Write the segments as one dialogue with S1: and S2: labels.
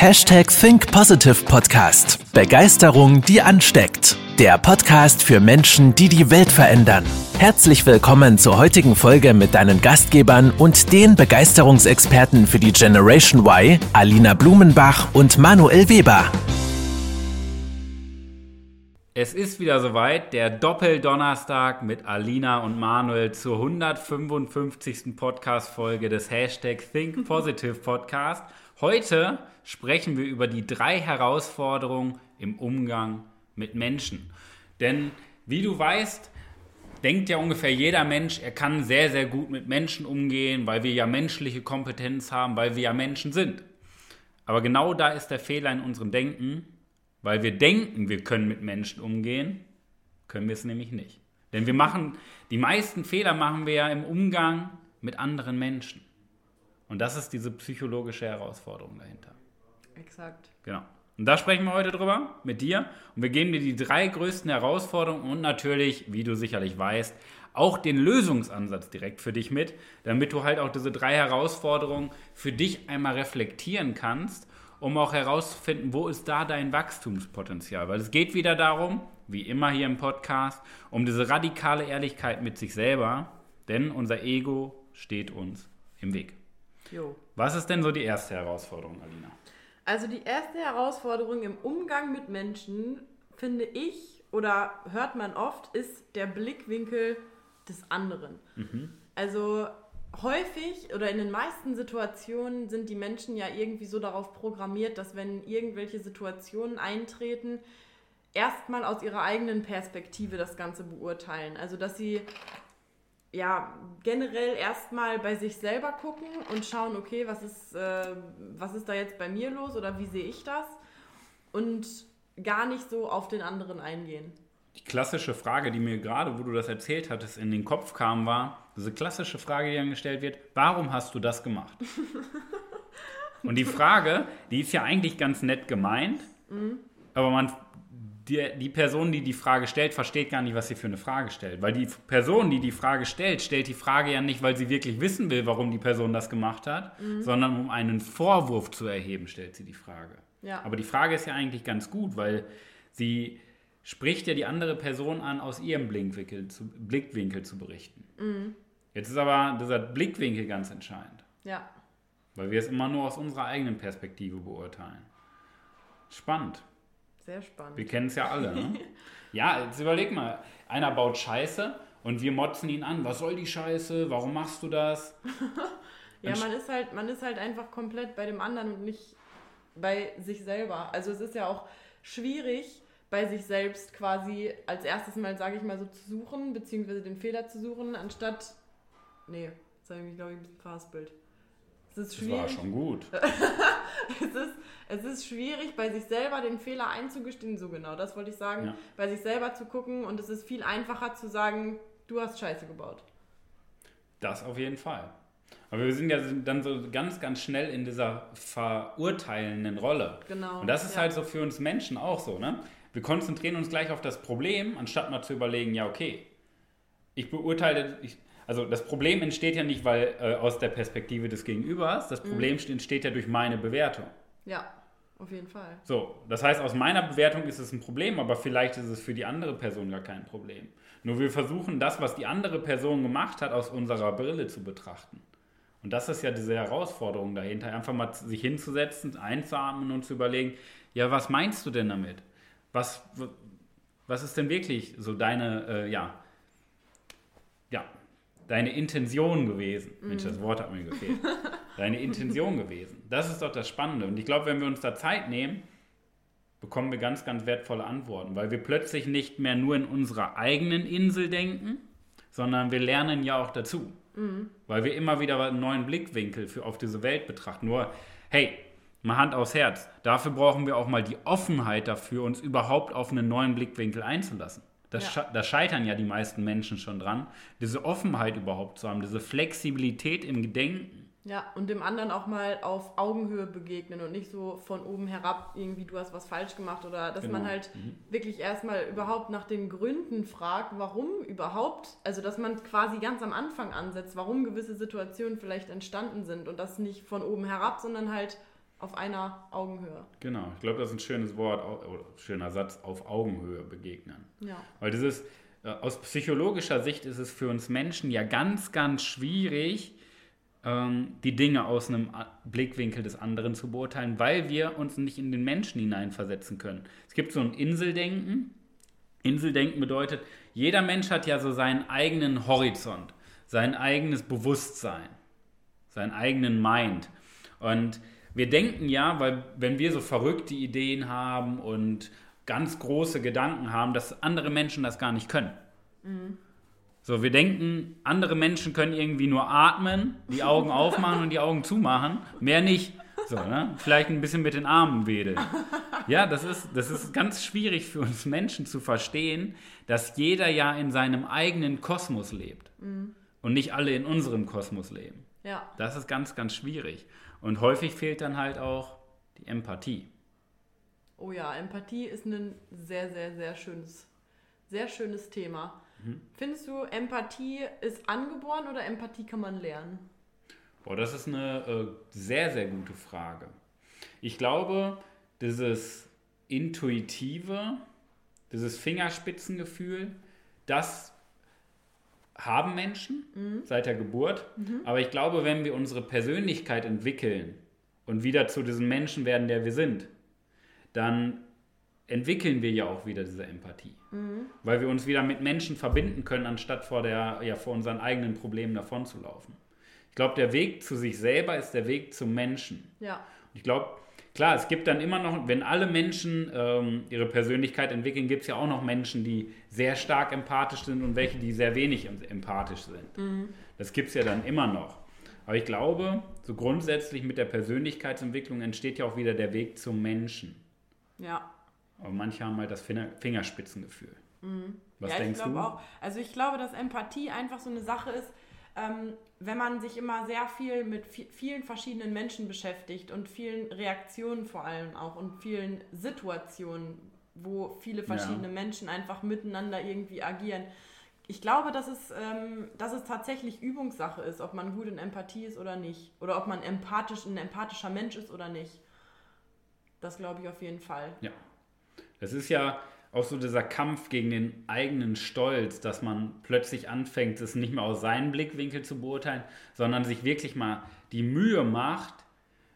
S1: Hashtag Think Positive Podcast. Begeisterung, die ansteckt. Der Podcast für Menschen, die die Welt verändern. Herzlich willkommen zur heutigen Folge mit deinen Gastgebern und den Begeisterungsexperten für die Generation Y, Alina Blumenbach und Manuel Weber.
S2: Es ist wieder soweit, der Doppeldonnerstag mit Alina und Manuel zur 155. Podcast-Folge des Hashtag Think Positive Podcast. Heute sprechen wir über die drei Herausforderungen im Umgang mit Menschen. Denn wie du weißt, denkt ja ungefähr jeder Mensch, er kann sehr, sehr gut mit Menschen umgehen, weil wir ja menschliche Kompetenz haben, weil wir ja Menschen sind. Aber genau da ist der Fehler in unserem Denken, weil wir denken, wir können mit Menschen umgehen, können wir es nämlich nicht. Denn wir machen, die meisten Fehler machen wir ja im Umgang mit anderen Menschen. Und das ist diese psychologische Herausforderung dahinter.
S3: Exakt.
S2: Genau. Und da sprechen wir heute drüber mit dir. Und wir geben dir die drei größten Herausforderungen und natürlich, wie du sicherlich weißt, auch den Lösungsansatz direkt für dich mit, damit du halt auch diese drei Herausforderungen für dich einmal reflektieren kannst, um auch herauszufinden, wo ist da dein Wachstumspotenzial. Weil es geht wieder darum, wie immer hier im Podcast, um diese radikale Ehrlichkeit mit sich selber, denn unser Ego steht uns im Weg. Jo. Was ist denn so die erste Herausforderung, Alina?
S3: Also die erste Herausforderung im Umgang mit Menschen, finde ich, oder hört man oft, ist der Blickwinkel des anderen. Mhm. Also häufig oder in den meisten Situationen sind die Menschen ja irgendwie so darauf programmiert, dass wenn irgendwelche Situationen eintreten, erstmal aus ihrer eigenen Perspektive das Ganze beurteilen. Also dass sie ja, generell erstmal bei sich selber gucken und schauen, okay, was ist, äh, was ist da jetzt bei mir los oder wie sehe ich das? Und gar nicht so auf den anderen eingehen.
S2: Die klassische Frage, die mir gerade, wo du das erzählt hattest, in den Kopf kam, war, diese klassische Frage, die dann gestellt wird, warum hast du das gemacht? und die Frage, die ist ja eigentlich ganz nett gemeint, mhm. aber man die, die Person, die die Frage stellt, versteht gar nicht, was sie für eine Frage stellt. Weil die Person, die die Frage stellt, stellt die Frage ja nicht, weil sie wirklich wissen will, warum die Person das gemacht hat, mhm. sondern um einen Vorwurf zu erheben, stellt sie die Frage. Ja. Aber die Frage ist ja eigentlich ganz gut, weil sie spricht ja die andere Person an, aus ihrem Blickwinkel zu, Blickwinkel zu berichten. Mhm. Jetzt ist aber dieser Blickwinkel ganz entscheidend.
S3: Ja.
S2: Weil wir es immer nur aus unserer eigenen Perspektive beurteilen. Spannend.
S3: Sehr spannend.
S2: Wir kennen es ja alle, ne? ja, jetzt überleg mal. Einer baut Scheiße und wir motzen ihn an. Was soll die Scheiße? Warum machst du das?
S3: ja, man ist, halt, man ist halt einfach komplett bei dem anderen und nicht bei sich selber. Also es ist ja auch schwierig, bei sich selbst quasi als erstes mal, sage ich mal, so zu suchen, beziehungsweise den Fehler zu suchen, anstatt. Nee, jetzt habe ich mich, glaube ich, ein bisschen verhaspelt.
S2: Es ist schwierig. Das war schon gut.
S3: es, ist, es ist schwierig, bei sich selber den Fehler einzugestehen, so genau, das wollte ich sagen, ja. bei sich selber zu gucken und es ist viel einfacher zu sagen, du hast Scheiße gebaut.
S2: Das auf jeden Fall. Aber wir sind ja dann so ganz, ganz schnell in dieser verurteilenden Rolle.
S3: Genau.
S2: Und das ist ja. halt so für uns Menschen auch so, ne? Wir konzentrieren uns gleich auf das Problem, anstatt mal zu überlegen, ja, okay, ich beurteile, ich, also das Problem entsteht ja nicht, weil äh, aus der Perspektive des Gegenübers, das Problem mhm. entsteht ja durch meine Bewertung.
S3: Ja, auf jeden Fall.
S2: So, das heißt, aus meiner Bewertung ist es ein Problem, aber vielleicht ist es für die andere Person gar kein Problem. Nur wir versuchen das, was die andere Person gemacht hat, aus unserer Brille zu betrachten. Und das ist ja diese Herausforderung dahinter, einfach mal sich hinzusetzen, einzuatmen und zu überlegen, ja, was meinst du denn damit? Was, was ist denn wirklich so deine, äh, ja, ja, deine Intention gewesen. Mm. Mensch, das Wort hat mir gefehlt. deine Intention gewesen. Das ist doch das Spannende. Und ich glaube, wenn wir uns da Zeit nehmen, bekommen wir ganz, ganz wertvolle Antworten, weil wir plötzlich nicht mehr nur in unserer eigenen Insel denken, sondern wir lernen ja auch dazu. Mm. Weil wir immer wieder einen neuen Blickwinkel für, auf diese Welt betrachten. Nur, hey, mal Hand aufs Herz. Dafür brauchen wir auch mal die Offenheit dafür, uns überhaupt auf einen neuen Blickwinkel einzulassen. Das ja. Da scheitern ja die meisten Menschen schon dran, diese Offenheit überhaupt zu haben, diese Flexibilität im Gedenken.
S3: Ja, und dem anderen auch mal auf Augenhöhe begegnen und nicht so von oben herab irgendwie, du hast was falsch gemacht oder dass genau. man halt mhm. wirklich erstmal überhaupt nach den Gründen fragt, warum überhaupt, also dass man quasi ganz am Anfang ansetzt, warum gewisse Situationen vielleicht entstanden sind und das nicht von oben herab, sondern halt auf einer Augenhöhe.
S2: Genau, ich glaube, das ist ein schönes Wort oder schöner Satz, auf Augenhöhe begegnen.
S3: Ja.
S2: Weil ist, äh, aus psychologischer Sicht ist es für uns Menschen ja ganz, ganz schwierig, ähm, die Dinge aus einem Blickwinkel des anderen zu beurteilen, weil wir uns nicht in den Menschen hineinversetzen können. Es gibt so ein Inseldenken. Inseldenken bedeutet, jeder Mensch hat ja so seinen eigenen Horizont, sein eigenes Bewusstsein, seinen eigenen Mind. Und wir denken ja, weil wenn wir so verrückte Ideen haben und ganz große Gedanken haben, dass andere Menschen das gar nicht können. Mhm. So, wir denken, andere Menschen können irgendwie nur atmen, die Augen aufmachen und die Augen zumachen, mehr nicht. So, ne? Vielleicht ein bisschen mit den Armen wedeln. Ja, das ist, das ist ganz schwierig für uns Menschen zu verstehen, dass jeder ja in seinem eigenen Kosmos lebt mhm. und nicht alle in unserem Kosmos leben.
S3: Ja.
S2: Das ist ganz, ganz schwierig. Und häufig fehlt dann halt auch die Empathie.
S3: Oh ja, Empathie ist ein sehr, sehr, sehr schönes, sehr schönes Thema. Mhm. Findest du, Empathie ist angeboren oder Empathie kann man lernen?
S2: Boah, das ist eine äh, sehr, sehr gute Frage. Ich glaube, dieses intuitive, dieses Fingerspitzengefühl, das haben Menschen mhm. seit der Geburt. Mhm. Aber ich glaube, wenn wir unsere Persönlichkeit entwickeln und wieder zu diesem Menschen werden, der wir sind, dann entwickeln wir ja auch wieder diese Empathie. Mhm. Weil wir uns wieder mit Menschen verbinden können, anstatt vor, der, ja, vor unseren eigenen Problemen davon zu laufen. Ich glaube, der Weg zu sich selber ist der Weg zum Menschen.
S3: Ja.
S2: ich glaube, klar, es gibt dann immer noch, wenn alle Menschen ähm, ihre Persönlichkeit entwickeln, gibt es ja auch noch Menschen, die sehr stark empathisch sind und welche, die sehr wenig empathisch sind. Mhm. Das gibt es ja dann immer noch. Aber ich glaube, so grundsätzlich mit der Persönlichkeitsentwicklung entsteht ja auch wieder der Weg zum Menschen.
S3: Ja.
S2: Aber manche haben halt das Fingerspitzengefühl. Mhm. Was ja, denkst du?
S3: Auch. Also ich glaube, dass Empathie einfach so eine Sache ist, ähm, wenn man sich immer sehr viel mit vielen verschiedenen Menschen beschäftigt und vielen Reaktionen vor allem auch und vielen Situationen, wo viele verschiedene ja. Menschen einfach miteinander irgendwie agieren. Ich glaube, dass es, ähm, dass es tatsächlich Übungssache ist, ob man gut in Empathie ist oder nicht. Oder ob man empathisch, ein empathischer Mensch ist oder nicht. Das glaube ich auf jeden Fall.
S2: Ja, es ist ja auch so dieser Kampf gegen den eigenen Stolz, dass man plötzlich anfängt, es nicht mehr aus seinem Blickwinkel zu beurteilen, sondern sich wirklich mal die Mühe macht,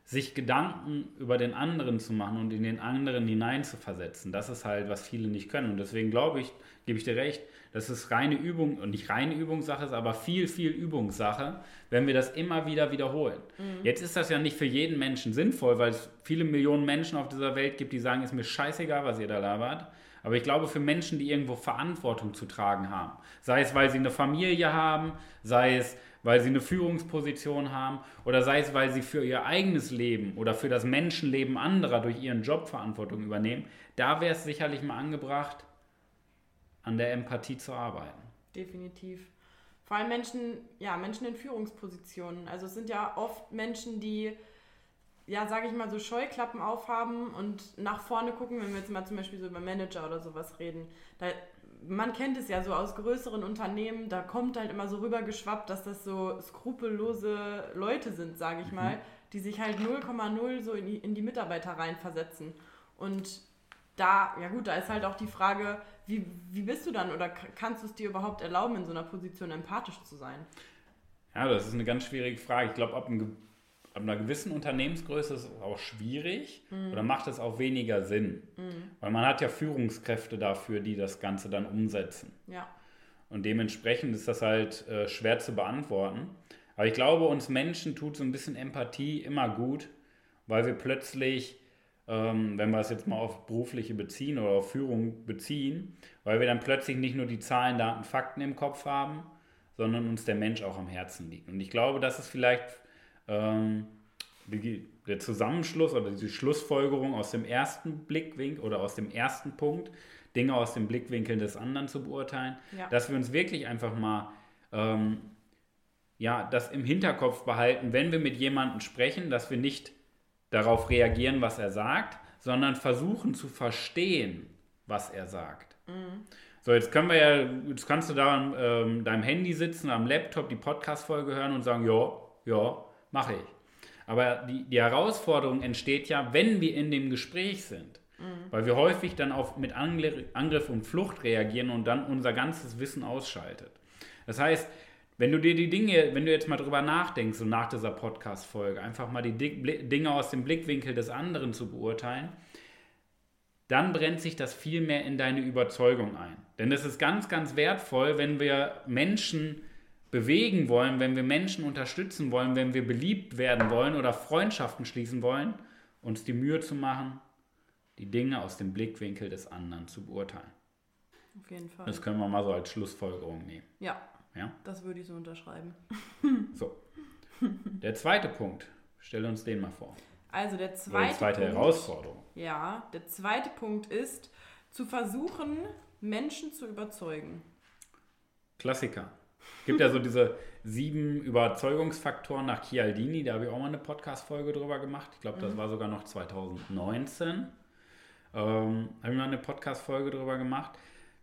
S2: sich Gedanken über den anderen zu machen und in den anderen hineinzuversetzen. Das ist halt, was viele nicht können. Und deswegen glaube ich, gebe ich dir recht, dass es reine Übung und nicht reine Übungssache ist, aber viel, viel Übungssache, wenn wir das immer wieder wiederholen. Mhm. Jetzt ist das ja nicht für jeden Menschen sinnvoll, weil es viele Millionen Menschen auf dieser Welt gibt, die sagen, ist mir scheißegal, was ihr da labert. Aber ich glaube, für Menschen, die irgendwo Verantwortung zu tragen haben, sei es, weil sie eine Familie haben, sei es, weil sie eine Führungsposition haben oder sei es, weil sie für ihr eigenes Leben oder für das Menschenleben anderer durch ihren Job Verantwortung übernehmen, da wäre es sicherlich mal angebracht, an der Empathie zu arbeiten.
S3: Definitiv. Vor allem Menschen, ja, Menschen in Führungspositionen. Also es sind ja oft Menschen, die, ja, sage ich mal, so Scheuklappen aufhaben und nach vorne gucken, wenn wir jetzt mal zum Beispiel so über Manager oder sowas reden. Da man kennt es ja so aus größeren Unternehmen, da kommt halt immer so rübergeschwappt, dass das so skrupellose Leute sind, sage ich mhm. mal, die sich halt 0,0 so in die, in die Mitarbeiter reinversetzen. Und da, ja gut, da ist halt auch die Frage, wie, wie bist du dann oder kannst du es dir überhaupt erlauben, in so einer Position empathisch zu sein?
S2: Ja, das ist eine ganz schwierige Frage. Ich glaube, ab einem ab einer gewissen Unternehmensgröße ist es auch schwierig mhm. oder macht es auch weniger Sinn. Mhm. Weil man hat ja Führungskräfte dafür, die das Ganze dann umsetzen.
S3: Ja.
S2: Und dementsprechend ist das halt äh, schwer zu beantworten. Aber ich glaube, uns Menschen tut so ein bisschen Empathie immer gut, weil wir plötzlich, ähm, wenn wir es jetzt mal auf berufliche beziehen oder auf Führung beziehen, weil wir dann plötzlich nicht nur die Zahlen, Daten, Fakten im Kopf haben, sondern uns der Mensch auch am Herzen liegt. Und ich glaube, das ist vielleicht ähm, die, der Zusammenschluss oder die Schlussfolgerung aus dem ersten Blickwinkel oder aus dem ersten Punkt, Dinge aus dem Blickwinkel des anderen zu beurteilen, ja. dass wir uns wirklich einfach mal ähm, ja, das im Hinterkopf behalten, wenn wir mit jemandem sprechen, dass wir nicht darauf reagieren, was er sagt, sondern versuchen zu verstehen, was er sagt. Mhm. So, jetzt können wir ja, jetzt kannst du da an ähm, deinem Handy sitzen, am Laptop die Podcast-Folge hören und sagen, ja, ja, mache ich. Aber die, die Herausforderung entsteht ja, wenn wir in dem Gespräch sind. Mhm. Weil wir häufig dann auf, mit Angriff und Flucht reagieren und dann unser ganzes Wissen ausschaltet. Das heißt, wenn du dir die Dinge, wenn du jetzt mal drüber nachdenkst, so nach dieser Podcast-Folge, einfach mal die Dinge aus dem Blickwinkel des anderen zu beurteilen, dann brennt sich das viel mehr in deine Überzeugung ein. Denn es ist ganz, ganz wertvoll, wenn wir Menschen bewegen wollen, wenn wir Menschen unterstützen wollen, wenn wir beliebt werden wollen oder Freundschaften schließen wollen, uns die Mühe zu machen, die Dinge aus dem Blickwinkel des anderen zu beurteilen.
S3: Auf jeden Fall.
S2: Das können wir mal so als Schlussfolgerung nehmen.
S3: Ja. Ja? Das würde ich so unterschreiben.
S2: So. Der zweite Punkt. Stell uns den mal vor.
S3: Also der zweite,
S2: die zweite Punkt, Herausforderung.
S3: Ja, der zweite Punkt ist, zu versuchen, Menschen zu überzeugen.
S2: Klassiker. Es gibt ja so diese sieben Überzeugungsfaktoren nach Chialdini, da habe ich auch mal eine Podcast-Folge drüber gemacht. Ich glaube, das mhm. war sogar noch 2019. Ähm, habe ich mal eine Podcast-Folge drüber gemacht.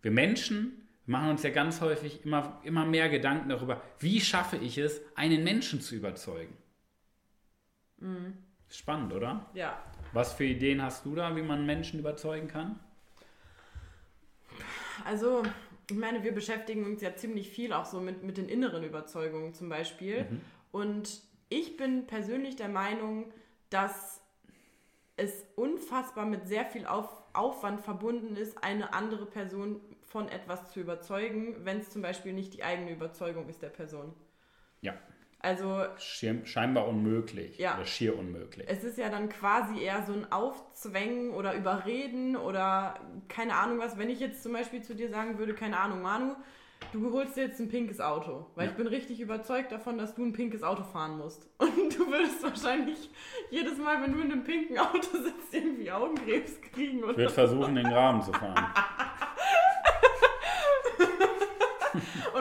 S2: Wir Menschen machen uns ja ganz häufig immer, immer mehr Gedanken darüber, wie schaffe ich es, einen Menschen zu überzeugen. Mhm. Spannend, oder?
S3: Ja.
S2: Was für Ideen hast du da, wie man Menschen überzeugen kann?
S3: Also, ich meine, wir beschäftigen uns ja ziemlich viel auch so mit, mit den inneren Überzeugungen zum Beispiel. Mhm. Und ich bin persönlich der Meinung, dass es unfassbar mit sehr viel Auf, Aufwand verbunden ist, eine andere Person von etwas zu überzeugen, wenn es zum Beispiel nicht die eigene Überzeugung ist der Person.
S2: Ja.
S3: Also
S2: scheinbar unmöglich
S3: ja,
S2: oder schier unmöglich.
S3: Es ist ja dann quasi eher so ein Aufzwängen oder Überreden oder keine Ahnung was. Wenn ich jetzt zum Beispiel zu dir sagen würde, keine Ahnung, Manu, du holst dir jetzt ein pinkes Auto, weil ja. ich bin richtig überzeugt davon, dass du ein pinkes Auto fahren musst. Und du würdest wahrscheinlich jedes Mal, wenn du in einem pinken Auto sitzt, irgendwie Augenkrebs kriegen.
S2: Oder ich würde versuchen, den Rahmen zu fahren.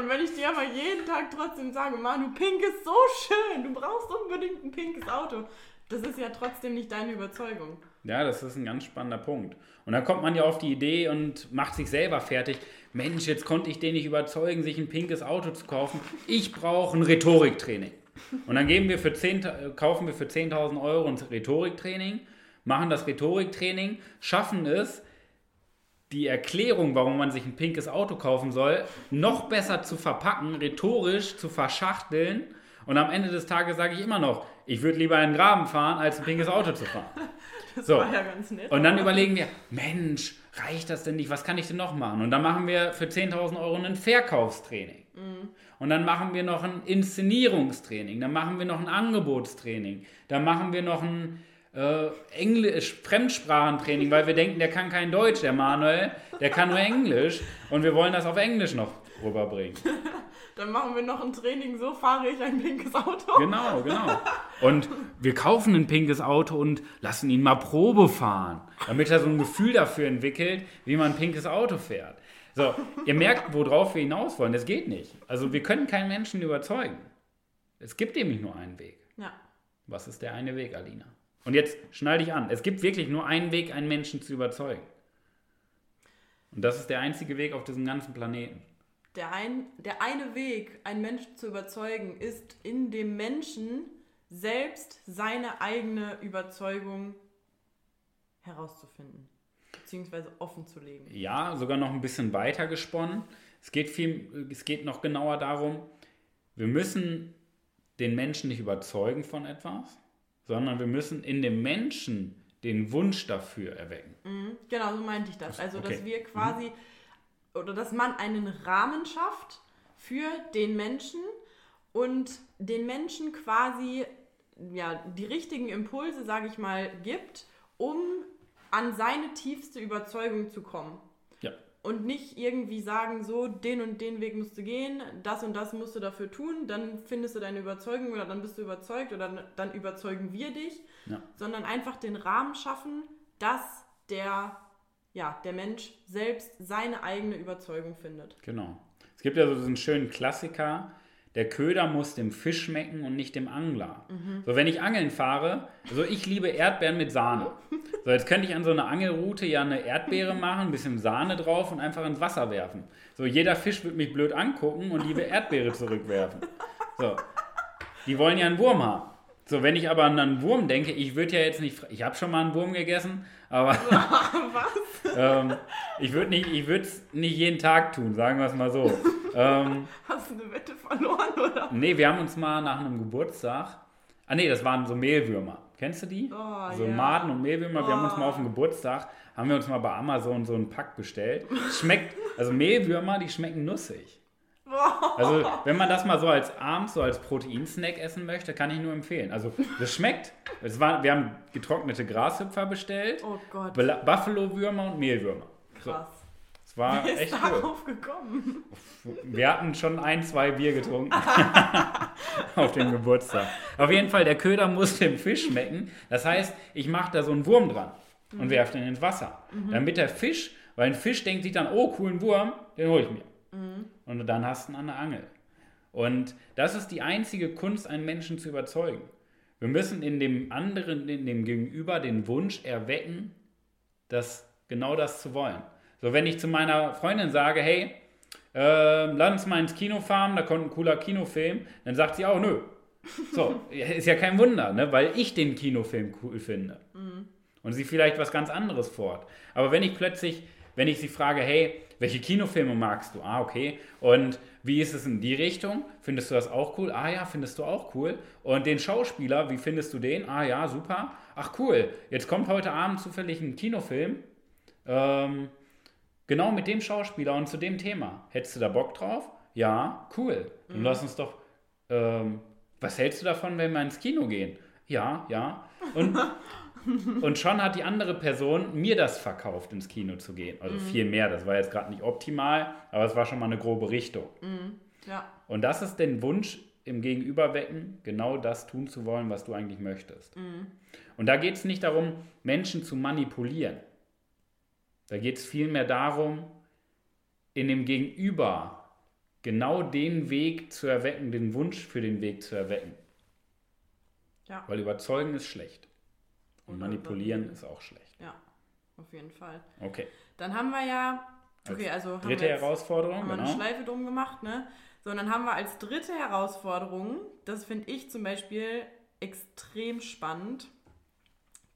S3: Und wenn ich dir aber jeden Tag trotzdem sage, Manu, pink ist so schön, du brauchst unbedingt ein pinkes Auto, das ist ja trotzdem nicht deine Überzeugung.
S2: Ja, das ist ein ganz spannender Punkt. Und dann kommt man ja auf die Idee und macht sich selber fertig. Mensch, jetzt konnte ich den nicht überzeugen, sich ein pinkes Auto zu kaufen. Ich brauche ein Rhetoriktraining. Und dann geben wir für 10, kaufen wir für 10.000 Euro ein Rhetoriktraining, machen das Rhetoriktraining, schaffen es, die Erklärung, warum man sich ein pinkes Auto kaufen soll, noch besser zu verpacken, rhetorisch zu verschachteln. Und am Ende des Tages sage ich immer noch, ich würde lieber einen Graben fahren, als ein pinkes Auto zu fahren.
S3: Das so. war ja ganz nett.
S2: Und dann überlegen wir, Mensch, reicht das denn nicht? Was kann ich denn noch machen? Und dann machen wir für 10.000 Euro ein Verkaufstraining. Mhm. Und dann machen wir noch ein Inszenierungstraining. Dann machen wir noch ein Angebotstraining. Dann machen wir noch ein äh, Englisch, Fremdsprachentraining, weil wir denken, der kann kein Deutsch, der Manuel, der kann nur Englisch und wir wollen das auf Englisch noch rüberbringen.
S3: Dann machen wir noch ein Training, so fahre ich ein pinkes Auto.
S2: Genau, genau. Und wir kaufen ein pinkes Auto und lassen ihn mal Probe fahren, damit er so ein Gefühl dafür entwickelt, wie man ein pinkes Auto fährt. So, ihr merkt, worauf wir hinaus wollen. Das geht nicht. Also wir können keinen Menschen überzeugen. Es gibt nämlich nur einen Weg.
S3: Ja.
S2: Was ist der eine Weg, Alina? Und jetzt schnall dich an. Es gibt wirklich nur einen Weg, einen Menschen zu überzeugen. Und das ist der einzige Weg auf diesem ganzen Planeten.
S3: Der, ein, der eine Weg, einen Menschen zu überzeugen, ist in dem Menschen selbst seine eigene Überzeugung herauszufinden, beziehungsweise offen zu legen.
S2: Ja, sogar noch ein bisschen weiter gesponnen. Es geht, viel, es geht noch genauer darum, wir müssen den Menschen nicht überzeugen von etwas, sondern wir müssen in dem Menschen den Wunsch dafür erwecken.
S3: Mhm, genau, so meinte ich das. Also, okay. dass wir quasi, mhm. oder dass man einen Rahmen schafft für den Menschen und den Menschen quasi ja, die richtigen Impulse, sage ich mal, gibt, um an seine tiefste Überzeugung zu kommen und nicht irgendwie sagen, so, den und den Weg musst du gehen, das und das musst du dafür tun, dann findest du deine Überzeugung oder dann bist du überzeugt oder dann überzeugen wir dich, ja. sondern einfach den Rahmen schaffen, dass der, ja, der Mensch selbst seine eigene Überzeugung findet.
S2: Genau. Es gibt ja so diesen schönen Klassiker, der Köder muss dem Fisch schmecken und nicht dem Angler. Mhm. So, wenn ich angeln fahre, so ich liebe Erdbeeren mit Sahne. So, jetzt könnte ich an so einer Angelroute ja eine Erdbeere machen, ein bisschen Sahne drauf und einfach ins Wasser werfen. So, jeder Fisch wird mich blöd angucken und liebe Erdbeere zurückwerfen. So, die wollen ja einen Wurm haben. So, wenn ich aber an einen Wurm denke, ich würde ja jetzt nicht, ich habe schon mal einen Wurm gegessen, aber
S3: Was?
S2: ähm, ich würde nicht, ich würde es nicht jeden Tag tun, sagen wir es mal so. ähm,
S3: Hast du eine Wette verloren, oder?
S2: nee, wir haben uns mal nach einem Geburtstag, ah nee, das waren so Mehlwürmer. Kennst du die?
S3: Oh,
S2: so
S3: ja.
S2: Maden und Mehlwürmer. Wir haben uns
S3: Oh.
S2: mal auf dem Geburtstag, haben wir uns mal bei Amazon so einen Pack bestellt. Schmeckt, also Mehlwürmer, die schmecken nussig. Also, wenn man das mal so als abends, so als Proteinsnack essen möchte, kann ich nur empfehlen. Also, das schmeckt. Es war, wir haben getrocknete Grashüpfer bestellt,
S3: Oh Gott,
S2: Buffalo-Würmer und Mehlwürmer. So,
S3: krass.
S2: es war
S3: Wer ist
S2: echt cool.
S3: darauf gekommen?
S2: Wir hatten schon ein, zwei Bier getrunken auf dem Geburtstag. Auf jeden Fall, der Köder muss dem Fisch schmecken. Das heißt, ich mache da so einen Wurm dran und werfe den ins Wasser. Damit der Fisch, weil ein Fisch denkt sich dann, oh, coolen Wurm, den hole ich mir. Und dann hast du ihn an der Angel. Und das ist die einzige Kunst, einen Menschen zu überzeugen. Wir müssen in dem anderen, in dem Gegenüber den Wunsch erwecken, das, genau das zu wollen. So, wenn ich zu meiner Freundin sage, hey, ähm, lass uns mal ins Kino fahren, da kommt ein cooler Kinofilm, dann sagt sie auch, nö. So, ist ja kein Wunder, ne? weil ich den Kinofilm cool finde. Und sie vielleicht was ganz anderes fort. Aber wenn ich plötzlich, wenn ich sie frage, hey, welche Kinofilme magst du? Ah, okay. Und wie ist es in die Richtung? Findest du das auch cool? Ah ja, findest du auch cool. Und den Schauspieler, wie findest du den? Ah ja, super. Ach cool. Jetzt kommt heute Abend zufällig ein Kinofilm. Ähm, genau mit dem Schauspieler und zu dem Thema. Hättest du da Bock drauf? Ja, cool. Dann lass uns doch. Ähm, was hältst du davon, wenn wir ins Kino gehen? Ja, ja. Und, und schon hat die andere Person mir das verkauft, ins Kino zu gehen. Also viel mehr. Das war jetzt gerade nicht optimal, aber es war schon mal eine grobe Richtung.
S3: Ja,
S2: Und das ist den Wunsch im Gegenüberwecken, genau das tun zu wollen, was du eigentlich möchtest. Und da geht es nicht darum, Menschen zu manipulieren. Da geht es vielmehr darum, in dem Gegenüber genau den Weg zu erwecken, den Wunsch für den Weg zu erwecken.
S3: ja,
S2: Weil überzeugen ist schlecht.
S3: Und
S2: manipulieren ist auch schlecht.
S3: ja, auf jeden Fall.
S2: Okay.
S3: Dann haben wir ja, okay, also haben
S2: Dritte
S3: wir jetzt,
S2: Herausforderung,
S3: haben wir eine
S2: genau.
S3: Schleife drum gemacht, ne? So, und dann haben wir als dritte Herausforderung, das finde ich zum Beispiel extrem spannend,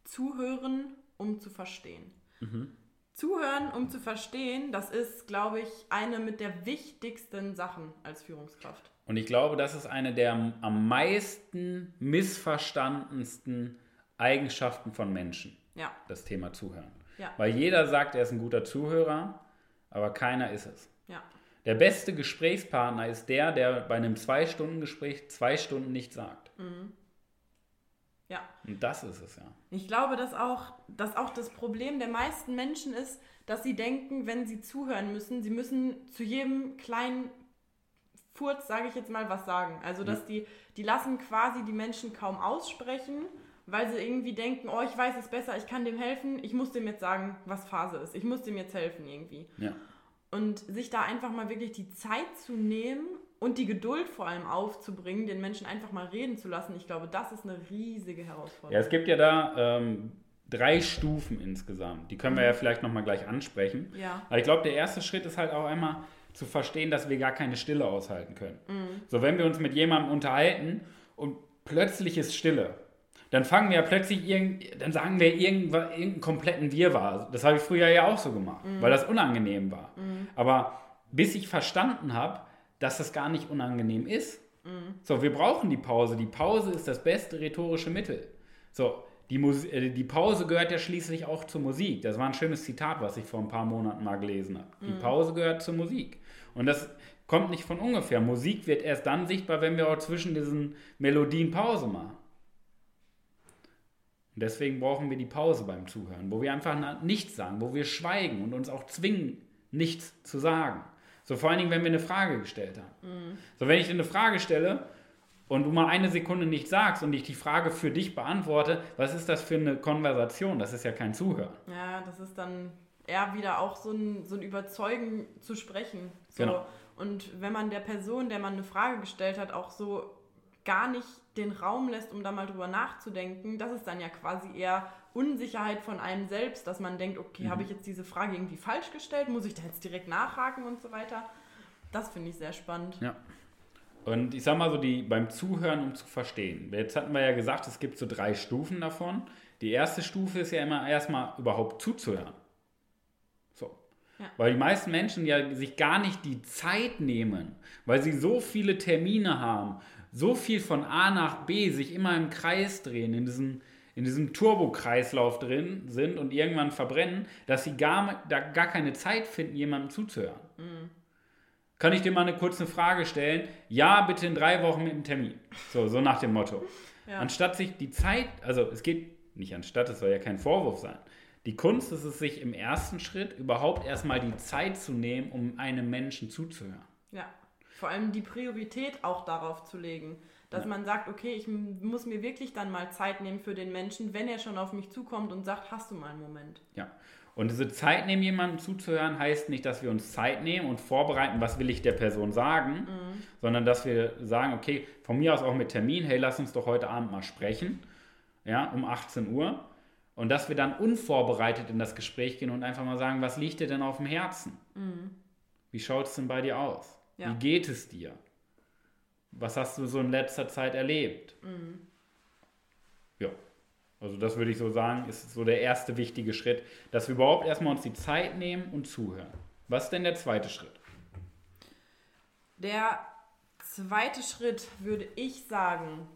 S3: zuhören, um zu verstehen.
S2: Mhm.
S3: Zuhören, um zu verstehen, das ist, glaube ich, eine mit der wichtigsten Sachen als Führungskraft.
S2: Und ich glaube, das ist eine der am- am meisten missverstandensten Eigenschaften von Menschen,
S3: Ja,
S2: das Thema Zuhören.
S3: ja,
S2: Weil jeder sagt, er ist ein guter Zuhörer, aber keiner ist es.
S3: ja,
S2: Der beste Gesprächspartner ist der, der bei einem Zwei-Stunden-Gespräch zwei Stunden nichts sagt.
S3: ja.
S2: Und das ist es ja.
S3: Ich glaube, dass auch, dass auch das Problem der meisten Menschen ist, dass sie denken, wenn sie zuhören müssen, sie müssen zu jedem kleinen Furz, sage ich jetzt mal, was sagen. Also, dass die, die lassen quasi die Menschen kaum aussprechen, weil sie irgendwie denken, oh, ich weiß es besser, ich kann dem helfen, ich muss dem jetzt sagen, was Phase ist. Ich muss dem jetzt helfen irgendwie.
S2: ja.
S3: Und sich da einfach mal wirklich die Zeit zu nehmen und die Geduld vor allem aufzubringen, den Menschen einfach mal reden zu lassen, ich glaube, das ist eine riesige Herausforderung.
S2: Ja, es gibt ja da ähm, drei Stufen insgesamt. Die können wir ja vielleicht nochmal gleich ansprechen.
S3: Ja.
S2: Aber ich glaube, der erste Schritt ist halt auch einmal zu verstehen, dass wir gar keine Stille aushalten können. So, wenn wir uns mit jemandem unterhalten und plötzlich ist Stille, dann fangen wir ja plötzlich irgend, dann sagen wir irgendwas, irgendeinen kompletten Wirrwarr. Das habe ich früher ja auch so gemacht, weil das unangenehm war. Aber bis ich verstanden habe, dass das gar nicht unangenehm ist. So, wir brauchen die Pause. Die Pause ist das beste rhetorische Mittel. So, die, Mus äh, die Pause gehört ja schließlich auch zur Musik. Das war ein schönes Zitat, was ich vor ein paar Monaten mal gelesen habe. Die Pause gehört zur Musik. Und das kommt nicht von ungefähr. Musik wird erst dann sichtbar, wenn wir auch zwischen diesen Melodien Pause machen. Und deswegen brauchen wir die Pause beim Zuhören, wo wir einfach nichts sagen, wo wir schweigen und uns auch zwingen, nichts zu sagen. So vor allen Dingen, wenn wir eine Frage gestellt haben. So, wenn ich dir eine Frage stelle und du mal eine Sekunde nichts sagst und ich die Frage für dich beantworte, was ist das für eine Konversation? Das ist ja kein Zuhören.
S3: Ja, das ist dann eher wieder auch so ein, so ein Überzeugen zu sprechen. So.
S2: Genau.
S3: Und wenn man der Person, der man eine Frage gestellt hat, auch so gar nicht den Raum lässt, um da mal drüber nachzudenken, das ist dann ja quasi eher Unsicherheit von einem selbst, dass man denkt, okay, habe ich jetzt diese Frage irgendwie falsch gestellt? Muss ich da jetzt direkt nachhaken und so weiter? Das finde ich sehr spannend.
S2: Ja. Und ich sag mal so, die beim Zuhören, um zu verstehen. Jetzt hatten wir ja gesagt, es gibt so drei Stufen davon. Die erste Stufe ist ja immer erstmal überhaupt zuzuhören. So.
S3: Ja.
S2: Weil die meisten Menschen ja sich gar nicht die Zeit nehmen, weil sie so viele Termine haben, so viel von A nach B sich immer im Kreis drehen, in diesem, in diesem Turbokreislauf drin sind und irgendwann verbrennen, dass sie gar, da gar keine Zeit finden, jemandem zuzuhören. Kann ich dir mal eine kurze Frage stellen? Ja, bitte in drei Wochen mit dem Termin. So, so nach dem Motto.
S3: Ja.
S2: Anstatt sich die Zeit, also es geht nicht anstatt, es soll ja kein Vorwurf sein. Die Kunst ist es, sich im ersten Schritt überhaupt erstmal die Zeit zu nehmen, um einem Menschen zuzuhören.
S3: Ja. Vor allem die Priorität auch darauf zu legen. Dass man sagt, okay, ich muss mir wirklich dann mal Zeit nehmen für den Menschen, wenn er schon auf mich zukommt und sagt, hast du mal einen Moment.
S2: Ja. Und diese Zeit nehmen, jemandem zuzuhören, heißt nicht, dass wir uns Zeit nehmen und vorbereiten, was will ich der Person sagen, sondern dass wir sagen, okay, von mir aus auch mit Termin, hey, lass uns doch heute Abend mal sprechen, ja, um 18 Uhr. Und dass wir dann unvorbereitet in das Gespräch gehen und einfach mal sagen, was liegt dir denn auf dem Herzen? Wie schaut es denn bei dir aus?
S3: Ja.
S2: Wie geht es dir? Was hast du so in letzter Zeit erlebt? Ja, also das würde ich so sagen, ist so der erste wichtige Schritt, dass wir überhaupt erstmal uns die Zeit nehmen und zuhören. Was ist denn der zweite Schritt?
S3: Der zweite Schritt würde ich sagen,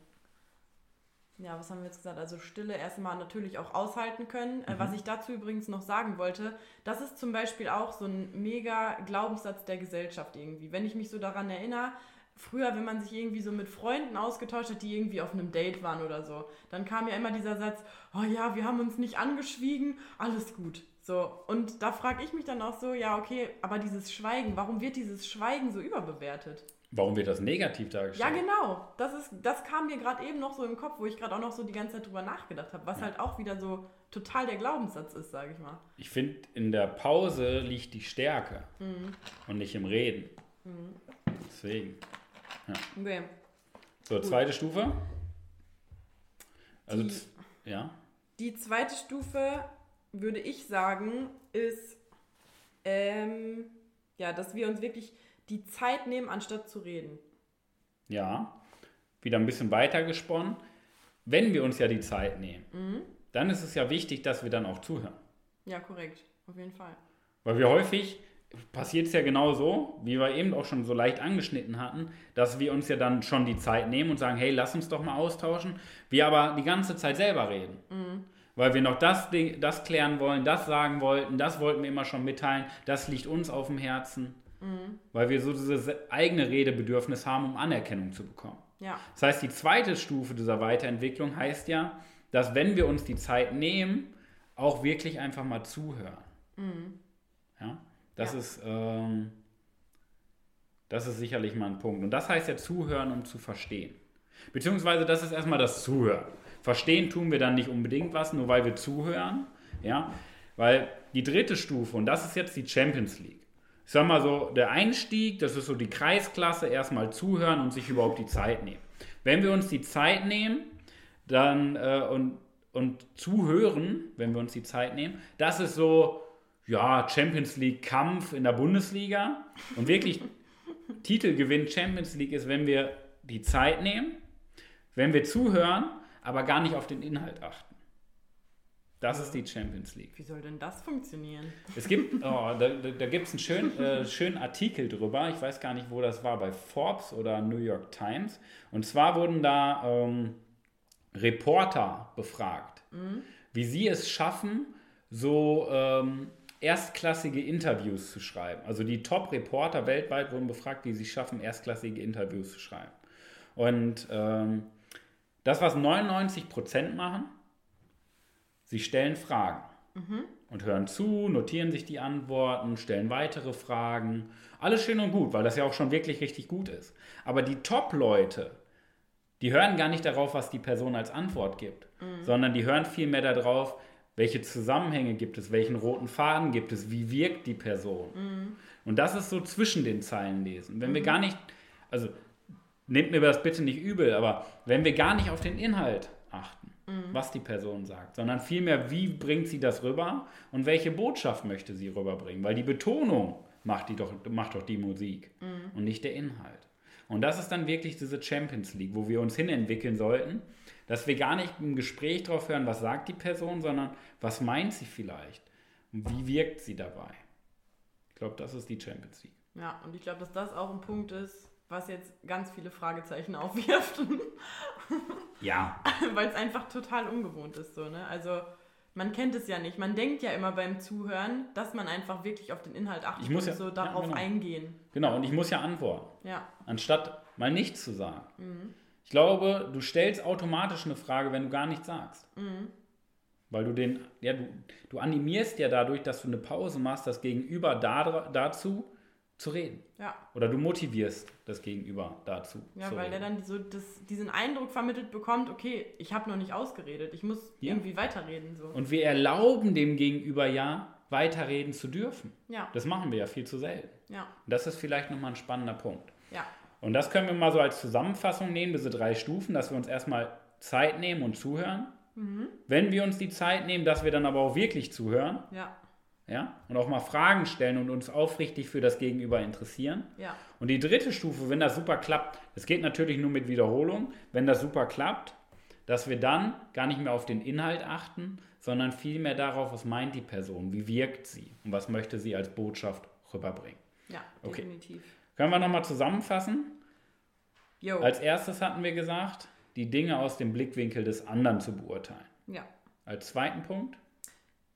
S3: ja, was haben wir jetzt gesagt? Also Stille erstmal natürlich auch aushalten können. Äh, Was ich dazu übrigens noch sagen wollte, das ist zum Beispiel auch so ein mega Glaubenssatz der Gesellschaft irgendwie. Wenn ich mich so daran erinnere, früher, wenn man sich irgendwie so mit Freunden ausgetauscht hat, die irgendwie auf einem Date waren oder so, dann kam ja immer dieser Satz, oh ja, wir haben uns nicht angeschwiegen, alles gut. So, und da frage ich mich dann auch so, ja, okay, aber dieses Schweigen, warum wird dieses Schweigen so überbewertet?
S2: Warum wird das negativ
S3: Ja,
S2: dargestellt?
S3: genau. Das, ist, das kam mir gerade eben noch so im Kopf, wo ich gerade auch noch so die ganze Zeit drüber nachgedacht habe, was halt auch wieder so total der Glaubenssatz ist, sage ich mal.
S2: Ich finde, in der Pause liegt die Stärke und nicht im Reden. Deswegen.
S3: Okay.
S2: So, zweite Stufe. Also,
S3: Die-
S2: ja.
S3: Die zweite Stufe, würde ich sagen, ist, ähm, ja, dass wir uns wirklich die Zeit nehmen, anstatt zu reden.
S2: Ja, wieder ein bisschen weiter gesponnen. Wenn wir uns ja die Zeit nehmen, dann ist es ja wichtig, dass wir dann auch zuhören.
S3: Ja, korrekt. Auf jeden Fall.
S2: Weil wir häufig, passiert es ja genau so, wie wir eben auch schon so leicht angeschnitten hatten, dass wir uns ja dann schon die Zeit nehmen und sagen, hey, lass uns doch mal austauschen. Wir aber die ganze Zeit selber reden. Weil wir noch das, Ding- das klären wollen, das sagen wollten, das wollten wir immer schon mitteilen, das liegt uns auf dem Herzen. Weil wir so dieses eigene Redebedürfnis haben, um Anerkennung zu bekommen.
S3: Ja,
S2: Das heißt, die zweite Stufe dieser Weiterentwicklung heißt ja, dass wenn wir uns die Zeit nehmen, auch wirklich einfach mal zuhören. Ja, das
S3: Ja.
S2: ist ähm, das ist sicherlich mal ein Punkt. Und das heißt ja zuhören, um zu verstehen. Beziehungsweise das ist erstmal das Zuhören. Verstehen tun wir dann nicht unbedingt was, nur weil wir zuhören. Ja, weil die dritte Stufe, und das ist jetzt die Champions League. Ich sag mal so, der Einstieg, das ist so die Kreisklasse, erstmal zuhören und sich überhaupt die Zeit nehmen. Wenn wir uns die Zeit nehmen, dann äh, und, und zuhören, wenn wir uns die Zeit nehmen, das ist so, ja, Champions League Kampf in der Bundesliga. Und wirklich Titelgewinn Champions League ist, wenn wir die Zeit nehmen, wenn wir zuhören, aber gar nicht auf den Inhalt achten. Das ist die Champions League.
S3: wie soll denn das funktionieren?
S2: Es gibt, oh, da, da, gibt es einen schönen, äh, schönen Artikel drüber. Ich weiß gar nicht, wo das war, bei Forbes oder New York Times. Und zwar wurden da ähm, Reporter befragt, wie sie es schaffen, so ähm, erstklassige Interviews zu schreiben. Also die Top-Reporter weltweit wurden befragt, wie sie es schaffen, erstklassige Interviews zu schreiben. Und ähm, das, was 99 Prozent machen, sie stellen Fragen und hören zu, notieren sich die Antworten, stellen weitere Fragen. Alles schön und gut, weil das ja auch schon wirklich richtig gut ist. Aber die Top-Leute, die hören gar nicht darauf, was die Person als Antwort gibt, sondern die hören vielmehr darauf, welche Zusammenhänge gibt es, welchen roten Faden gibt es, wie wirkt die Person. Und das ist so zwischen den Zeilen lesen. Wenn wir gar nicht, also nehmt mir das bitte nicht übel, aber wenn wir gar nicht auf den Inhalt achten, was die Person sagt, sondern vielmehr, wie bringt sie das rüber und welche Botschaft möchte sie rüberbringen, weil die Betonung macht, die doch, macht doch die Musik und nicht der Inhalt. Und das ist dann wirklich diese Champions League, wo wir uns hinentwickeln sollten, dass wir gar nicht im Gespräch drauf hören, was sagt die Person, sondern was meint sie vielleicht und wie wirkt sie dabei. Ich glaube, das ist die Champions League.
S3: Ja, und ich glaube, dass das auch ein Punkt ist, was jetzt ganz viele Fragezeichen aufwirft.
S2: ja.
S3: Weil es einfach total ungewohnt ist. So, ne? Also man kennt es ja nicht. Man denkt ja immer beim Zuhören, dass man einfach wirklich auf den Inhalt achtet
S2: ich muss
S3: und
S2: ja,
S3: so darauf
S2: ja, genau.
S3: eingehen.
S2: Genau, und ich muss ja antworten.
S3: Ja.
S2: Anstatt mal nichts zu sagen. Mhm. Ich glaube, du stellst automatisch eine Frage, wenn du gar nichts sagst. Mhm. Weil du den, ja, du, du animierst ja dadurch, dass du eine Pause machst, das Gegenüber da, dazu zu reden.
S3: Ja.
S2: Oder du motivierst das Gegenüber dazu.
S3: Ja, weil reden. der dann so das, diesen Eindruck vermittelt bekommt, okay, ich habe noch nicht ausgeredet, ich muss ja. irgendwie weiterreden. So.
S2: Und wir erlauben dem Gegenüber ja, weiterreden zu dürfen.
S3: Ja.
S2: Das machen wir ja viel zu selten.
S3: Ja.
S2: Und das ist vielleicht nochmal ein spannender Punkt.
S3: Ja.
S2: Und das können wir mal so als Zusammenfassung nehmen, diese drei Stufen, dass wir uns erstmal Zeit nehmen und zuhören. Mhm. Wenn wir uns die Zeit nehmen, dass wir dann aber auch wirklich zuhören.
S3: Ja
S2: ja, und auch mal Fragen stellen und uns aufrichtig für das Gegenüber interessieren.
S3: Ja.
S2: Und die dritte Stufe, wenn das super klappt, das geht natürlich nur mit Wiederholung, wenn das super klappt, dass wir dann gar nicht mehr auf den Inhalt achten, sondern vielmehr darauf, was meint die Person, wie wirkt sie und was möchte sie als Botschaft rüberbringen.
S3: Ja, definitiv. Okay.
S2: Können wir nochmal zusammenfassen?
S3: Jo.
S2: Als erstes hatten wir gesagt, die Dinge aus dem Blickwinkel des anderen zu beurteilen.
S3: Ja.
S2: Als zweiten Punkt?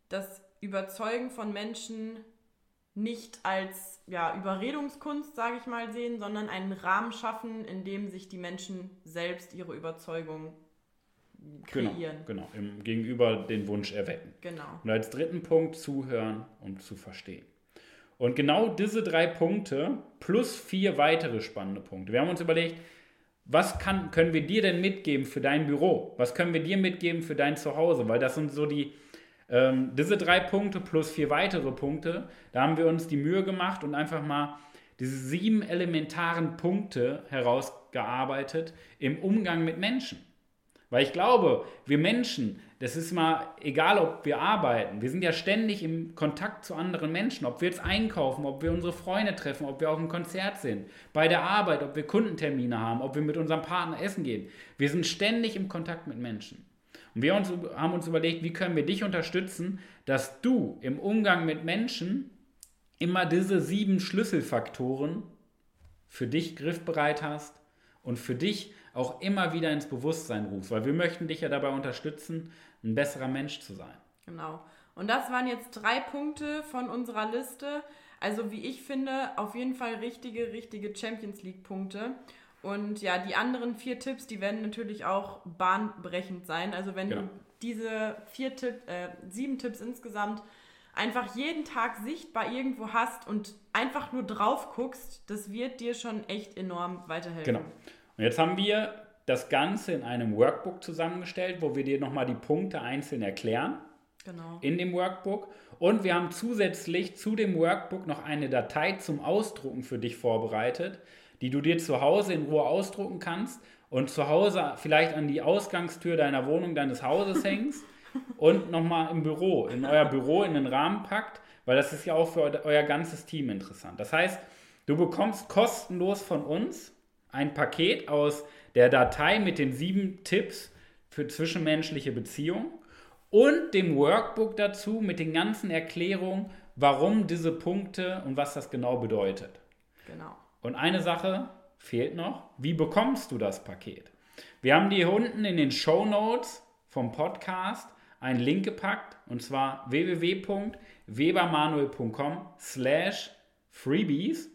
S3: Das Überzeugen von Menschen nicht als ja, Überredungskunst, sage ich mal, sehen, sondern einen Rahmen schaffen, in dem sich die Menschen selbst ihre Überzeugung kreieren.
S2: Genau, genau. Im Gegenüber den Wunsch erwecken.
S3: Genau.
S2: Und als dritten Punkt zuhören und zu verstehen. Und genau diese drei Punkte plus vier weitere spannende Punkte. Wir haben uns überlegt, was kann, können wir dir denn mitgeben für dein Büro? Was können wir dir mitgeben für dein Zuhause? Weil das sind so die, ähm, diese drei Punkte plus vier weitere Punkte, da haben wir uns die Mühe gemacht und einfach mal diese sieben elementaren Punkte herausgearbeitet im Umgang mit Menschen. Weil ich glaube, wir Menschen, das ist mal egal, ob wir arbeiten, wir sind ja ständig im Kontakt zu anderen Menschen, ob wir jetzt einkaufen, ob wir unsere Freunde treffen, ob wir auf einem Konzert sind, bei der Arbeit, ob wir Kundentermine haben, ob wir mit unserem Partner essen gehen. Wir sind ständig im Kontakt mit Menschen. Und wir uns, haben uns überlegt, wie können wir dich unterstützen, dass du im Umgang mit Menschen immer diese sieben Schlüsselfaktoren für dich griffbereit hast und für dich auch immer wieder ins Bewusstsein rufst, weil wir möchten dich ja dabei unterstützen, ein besserer Mensch zu sein.
S3: Genau. Und das waren jetzt drei Punkte von unserer Liste. Also wie ich finde, auf jeden Fall richtige, richtige Champions League Punkte. Und ja, die anderen vier Tipps, die werden natürlich auch bahnbrechend sein. Also wenn genau. du diese vier Tipp, äh, sieben Tipps insgesamt einfach jeden Tag sichtbar irgendwo hast und einfach nur drauf guckst, das wird dir schon echt enorm weiterhelfen.
S2: Genau. Und jetzt haben wir das Ganze in einem Workbook zusammengestellt, wo wir dir nochmal die Punkte einzeln erklären.
S3: Genau.
S2: In dem Workbook. Und wir haben zusätzlich zu dem Workbook noch eine Datei zum Ausdrucken für dich vorbereitet, die du dir zu Hause in Ruhe ausdrucken kannst und zu Hause vielleicht an die Ausgangstür deiner Wohnung, deines Hauses hängst und nochmal im Büro, in euer Büro in den Rahmen packt, weil das ist ja auch für euer ganzes Team interessant. Das heißt, du bekommst kostenlos von uns ein Paket aus der Datei mit den sieben Tipps für zwischenmenschliche Beziehungen und dem Workbook dazu mit den ganzen Erklärungen, warum diese Punkte und was das genau bedeutet.
S3: Genau.
S2: Und eine Sache fehlt noch. Wie bekommst du das Paket? Wir haben dir unten in den Show Notes vom Podcast einen Link gepackt und zwar www.webermanuel.com slash freebies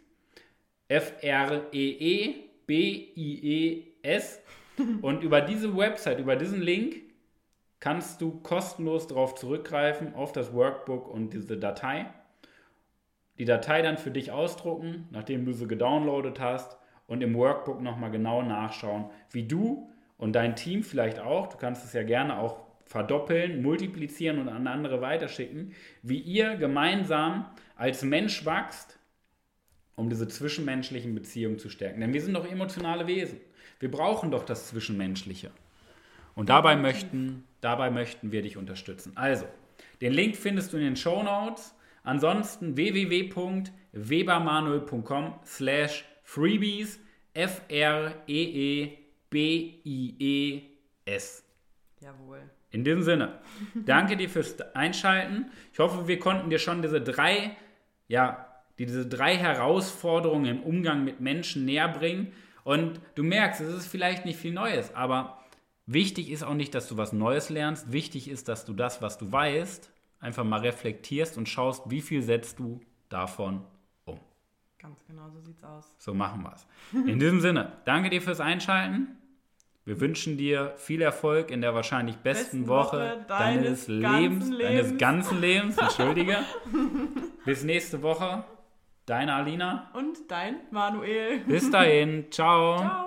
S2: F-R-E-E-B-I-E-S und über diese Website, über diesen Link kannst du kostenlos darauf zurückgreifen, auf das Workbook und diese Datei die Datei dann für dich ausdrucken, nachdem du sie gedownloadet hast und im Workbook nochmal genau nachschauen, wie du und dein Team vielleicht auch, du kannst es ja gerne auch verdoppeln, multiplizieren und an andere weiterschicken, wie ihr gemeinsam als Mensch wächst, um diese zwischenmenschlichen Beziehungen zu stärken. Denn wir sind doch emotionale Wesen. Wir brauchen doch das Zwischenmenschliche. Und dabei möchten, dabei möchten wir dich unterstützen. Also, den Link findest du in den Show Notes. Ansonsten www.webermanuel.com slash freebies F-R-E-E-B-I-E-S.
S3: Jawohl.
S2: In diesem Sinne, danke dir fürs Einschalten. Ich hoffe, wir konnten dir schon diese drei, ja, diese drei Herausforderungen im Umgang mit Menschen näher bringen. Und du merkst, es ist vielleicht nicht viel Neues, aber wichtig ist auch nicht, dass du was Neues lernst. Wichtig ist, dass du das, was du weißt, einfach mal reflektierst und schaust, wie viel setzt du davon um.
S3: Ganz genau, so sieht's aus.
S2: So machen wir es. In diesem Sinne, danke dir fürs Einschalten. Wir wünschen dir viel Erfolg in der wahrscheinlich besten,
S3: Besten
S2: Woche,
S3: Woche
S2: deines,
S3: deines
S2: Lebens,
S3: ganzen
S2: deines
S3: Lebens.
S2: ganzen Lebens, entschuldige. Bis nächste Woche. Deine Alina.
S3: Und dein Manuel.
S2: Bis dahin. Ciao.
S3: Ciao.